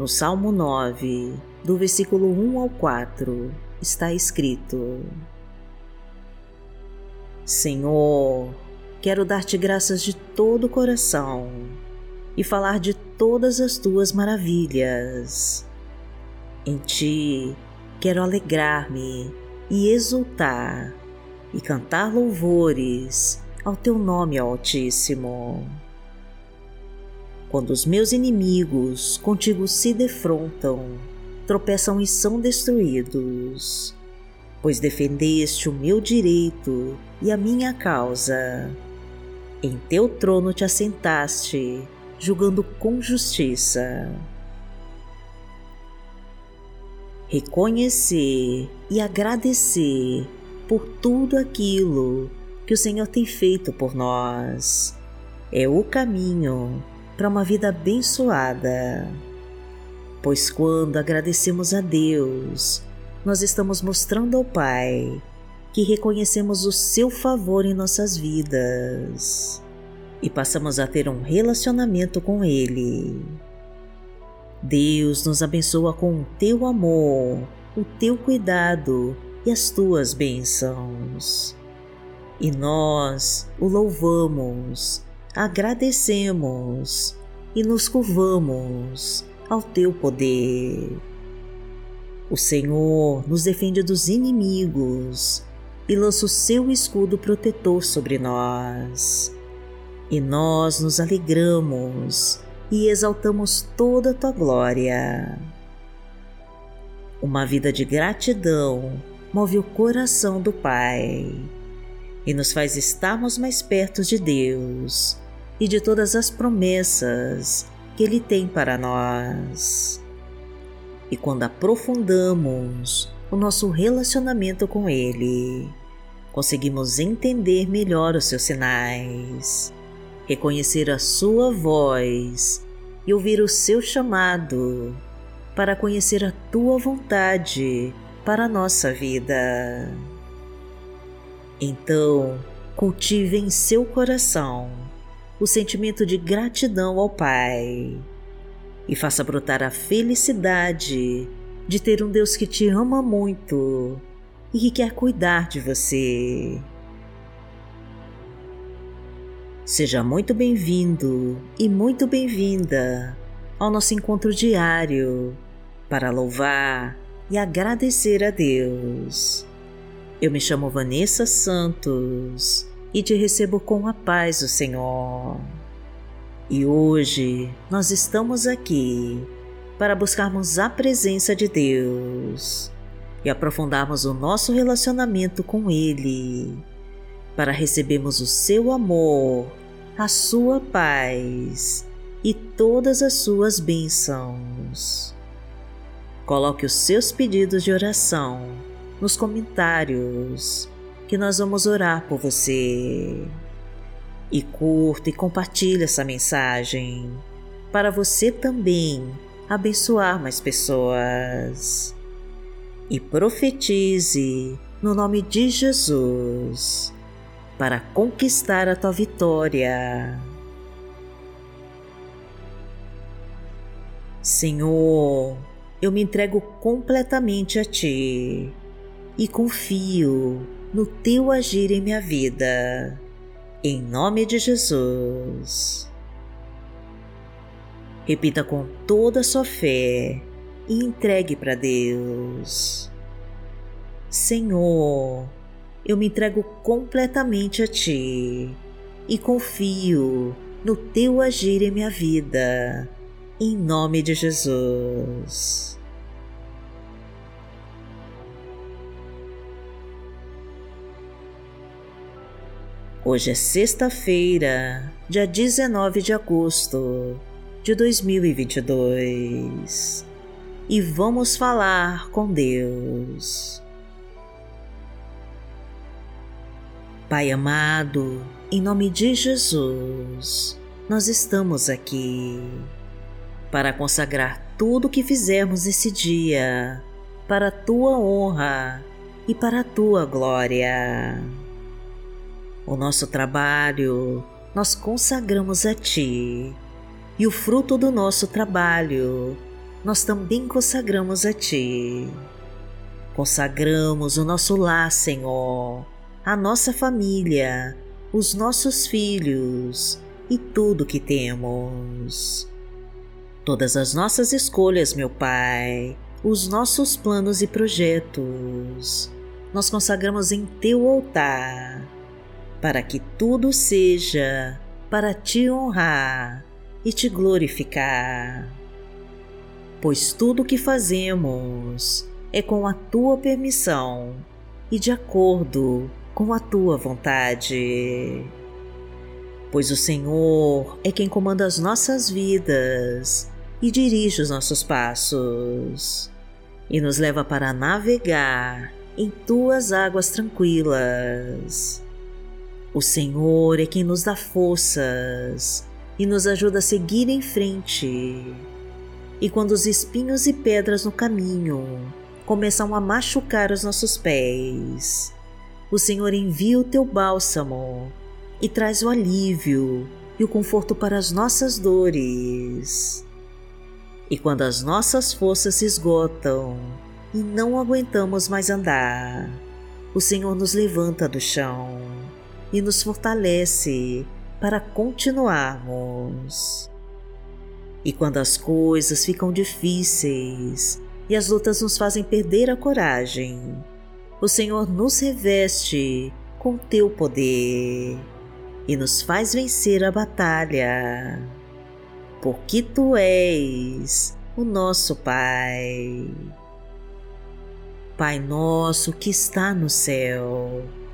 No Salmo 9, do versículo 1 ao 4, está escrito: Senhor, quero dar-te graças de todo o coração e falar de todas as tuas maravilhas. Em ti quero alegrar-me e exultar e cantar louvores ao teu nome Altíssimo. Quando os meus inimigos contigo se defrontam, tropeçam e são destruídos, pois defendeste o meu direito e a minha causa. Em teu trono te assentaste, julgando com justiça. Reconhecer e agradecer por tudo aquilo que o Senhor tem feito por nós é o caminho para uma vida abençoada. Pois quando agradecemos a Deus, nós estamos mostrando ao Pai que reconhecemos o seu favor em nossas vidas e passamos a ter um relacionamento com Ele. Deus nos abençoa com o teu amor, o teu cuidado e as tuas bênçãos. E nós o louvamos agradecemos e nos curvamos ao teu poder. O Senhor nos defende dos inimigos e lança o seu escudo protetor sobre nós. E nós nos alegramos e exaltamos toda a tua glória. Uma vida de gratidão move o coração do Pai e nos faz estarmos mais perto de Deus e de todas as promessas que Ele tem para nós. E quando aprofundamos o nosso relacionamento com Ele, conseguimos entender melhor os seus sinais, reconhecer a Sua voz e ouvir o seu chamado para conhecer a Tua vontade para a nossa vida. Então, cultive em seu coração o sentimento de gratidão ao Pai e faça brotar a felicidade de ter um Deus que te ama muito e que quer cuidar de você. Seja muito bem-vindo e muito bem-vinda ao nosso encontro diário para louvar e agradecer a Deus. Eu me chamo Vanessa Santos e te recebo com a paz do Senhor. E hoje nós estamos aqui para buscarmos a presença de Deus e aprofundarmos o nosso relacionamento com Ele, para recebermos o seu amor, a sua paz e todas as suas bênçãos. Coloque os seus pedidos de oração nos comentários que nós vamos orar por você. E curta e compartilhe essa mensagem para você também abençoar mais pessoas. E profetize no nome de Jesus para conquistar a tua vitória. Senhor, eu me entrego completamente a Ti e confio no teu agir em minha vida. Em nome de Jesus. Repita com toda a sua fé e entregue para Deus. Senhor, eu me entrego completamente a Ti e confio no Teu agir em minha vida, em nome de Jesus. Hoje é sexta-feira, dia 19 de agosto de 2022 e vamos falar com Deus. Pai amado, em nome de Jesus, nós estamos aqui para consagrar tudo o que fizermos esse dia para a tua honra e para a tua glória o nosso trabalho nós consagramos a Ti e o fruto do nosso trabalho nós também consagramos a Ti. Consagramos o nosso lar, Senhor, a nossa família, os nossos filhos e tudo que temos. Todas as nossas escolhas, meu Pai, os nossos planos e projetos, nós consagramos em Teu altar, para que tudo seja para Te honrar e Te glorificar. Pois tudo o que fazemos é com a Tua permissão e de acordo com a Tua vontade pois o Senhor é quem comanda as nossas vidas e dirige os nossos passos, e nos leva para navegar em tuas águas tranquilas. O Senhor é quem nos dá forças e nos ajuda a seguir em frente. E quando os espinhos e pedras no caminho começam a machucar os nossos pés, o Senhor envia o teu bálsamo e traz o alívio e o conforto para as nossas dores. E quando as nossas forças se esgotam e não aguentamos mais andar, o Senhor nos levanta do chão e nos fortalece para continuarmos. E quando as coisas ficam difíceis e as lutas nos fazem perder a coragem, o Senhor nos reveste com teu poder e nos faz vencer a batalha, porque tu és o nosso Pai. Pai nosso que está no céu,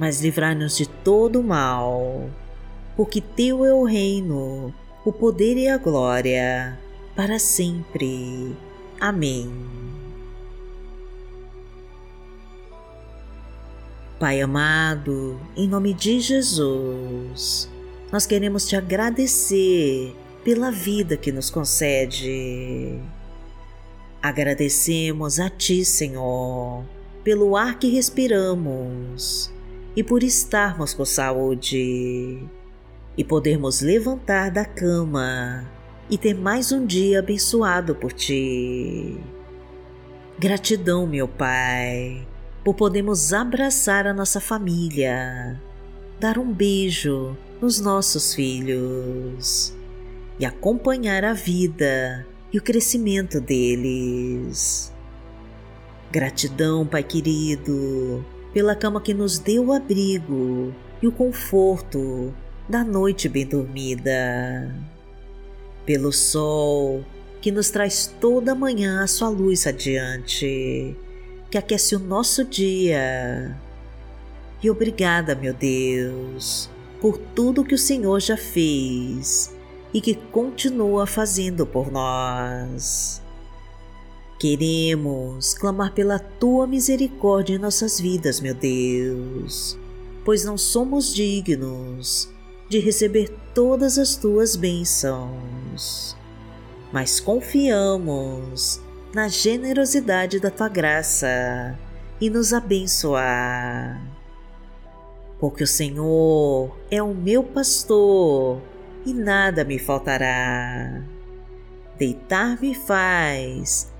mas livrai-nos de todo mal, porque Teu é o reino, o poder e a glória, para sempre. Amém. Pai amado, em nome de Jesus, nós queremos te agradecer pela vida que nos concede. Agradecemos a Ti, Senhor, pelo ar que respiramos e por estarmos com saúde e podermos levantar da cama e ter mais um dia abençoado por Ti. Gratidão, meu Pai por podermos abraçar a nossa família, dar um beijo nos nossos filhos e acompanhar a vida e o crescimento deles. Gratidão, Pai querido, pela cama que nos deu o abrigo e o conforto da noite bem dormida, pelo sol que nos traz toda manhã a sua luz radiante que aquece o nosso dia. E obrigada, meu Deus, por tudo que o Senhor já fez e que continua fazendo por nós. Queremos clamar pela tua misericórdia em nossas vidas, meu Deus, pois não somos dignos de receber todas as tuas bênçãos, mas confiamos na generosidade da tua graça e nos abençoar. Porque o Senhor é o meu pastor e nada me faltará. Deitar-me faz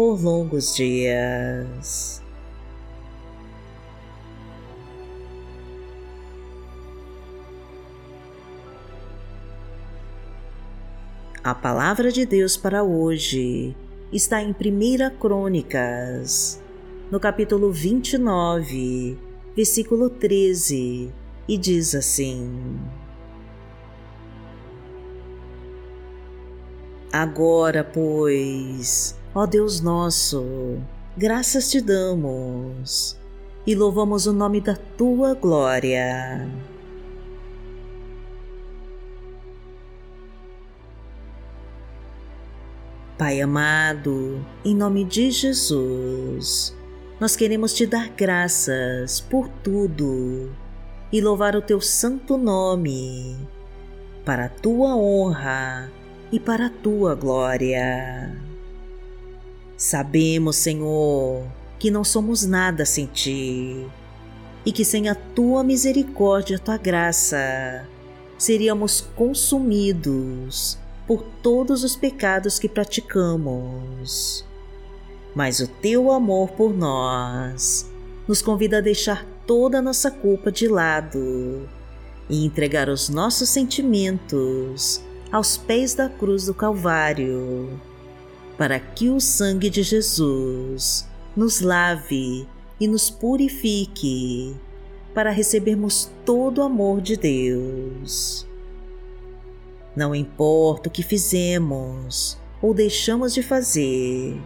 por longos dias. A palavra de Deus para hoje está em 1 Crônicas, no capítulo 29, versículo 13, e diz assim: Agora, pois, ó Deus nosso, graças te damos e louvamos o nome da tua glória Pai amado, em nome de Jesus, nós queremos te dar graças por tudo e louvar o teu santo nome, para a tua honra e para a tua glória. Sabemos, Senhor, que não somos nada sem ti e que sem a tua misericórdia a tua graça seríamos consumidos por todos os pecados que praticamos. Mas o teu amor por nós nos convida a deixar toda a nossa culpa de lado e entregar os nossos sentimentos aos pés da cruz do Calvário, para que o sangue de Jesus nos lave e nos purifique, para recebermos todo o amor de Deus. Não importa o que fizemos ou deixamos de fazer,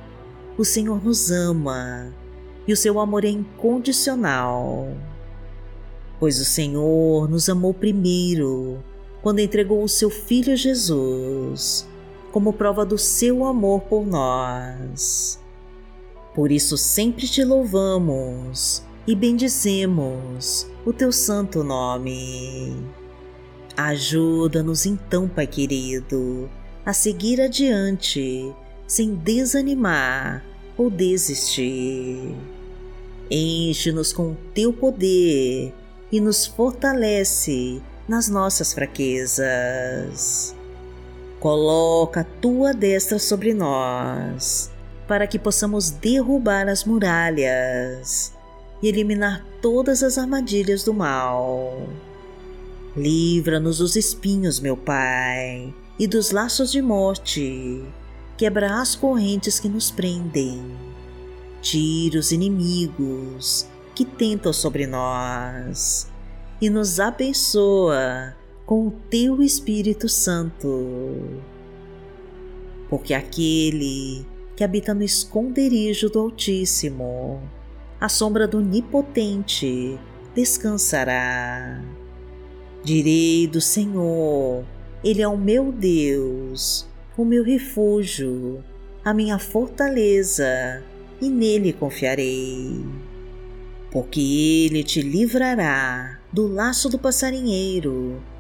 o Senhor nos ama e o seu amor é incondicional. Pois o Senhor nos amou primeiro quando entregou o seu Filho Jesus como prova do seu amor por nós. Por isso sempre te louvamos e bendizemos o teu santo nome. Ajuda-nos então, Pai querido, a seguir adiante, sem desanimar ou desistir. Enche-nos com o teu poder e nos fortalece nas nossas fraquezas. Coloca a tua destra sobre nós, para que possamos derrubar as muralhas e eliminar todas as armadilhas do mal Livra-nos dos espinhos, meu Pai, e dos laços de morte. Quebra as correntes que nos prendem. Tira os inimigos que tentam sobre nós e nos abençoa com o teu Espírito Santo. Porque aquele que habita no esconderijo do Altíssimo, à sombra do Onipotente, descansará. Direi do Senhor, Ele é o meu Deus, o meu refúgio, a minha fortaleza, e nele confiarei. Porque Ele te livrará do laço do passarinheiro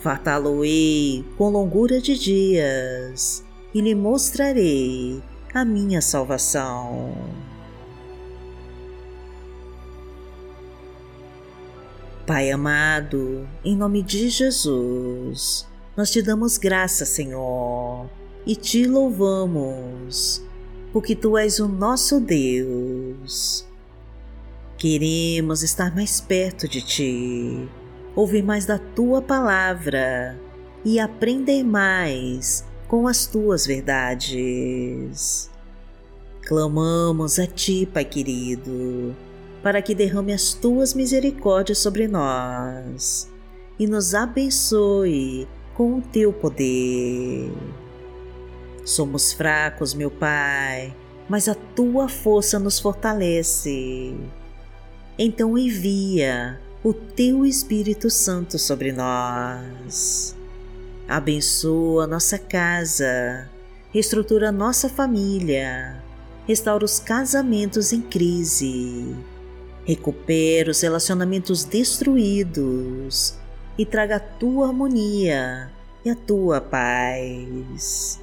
Fartá-lo-ei com longura de dias e lhe mostrarei a minha salvação. Pai amado, em nome de Jesus, nós te damos graça, Senhor, e te louvamos, porque tu és o nosso Deus. Queremos estar mais perto de ti, ouvir mais da tua palavra e aprender mais com as tuas verdades. Clamamos a ti, Pai querido, para que derrame as tuas misericórdias sobre nós e nos abençoe com o teu poder. Somos fracos, meu Pai, mas a tua força nos fortalece. Então envia o teu Espírito Santo sobre nós. Abençoa nossa casa, reestrutura nossa família, restaura os casamentos em crise, recupera os relacionamentos destruídos e traga a tua harmonia e a tua paz.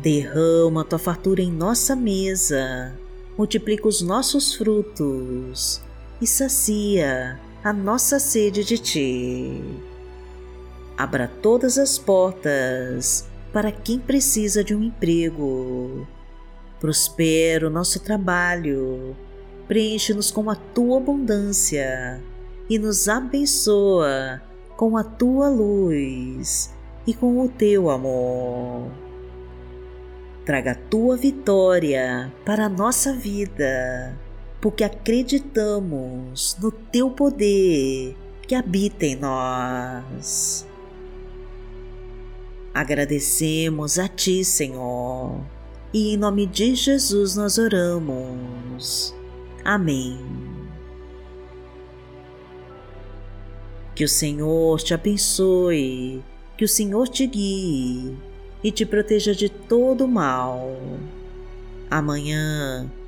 Derrama a tua fartura em nossa mesa, multiplica os nossos frutos e sacia a nossa sede de ti. Abra todas as portas para quem precisa de um emprego. Prospera o nosso trabalho, preenche-nos com a tua abundância e nos abençoa com a tua luz e com o teu amor. Traga a tua vitória para a nossa vida, porque acreditamos no teu poder que habita em nós. Agradecemos a ti, Senhor, e em nome de Jesus nós oramos. Amém. Que o Senhor te abençoe, que o Senhor te guie e te proteja de todo mal. Amanhã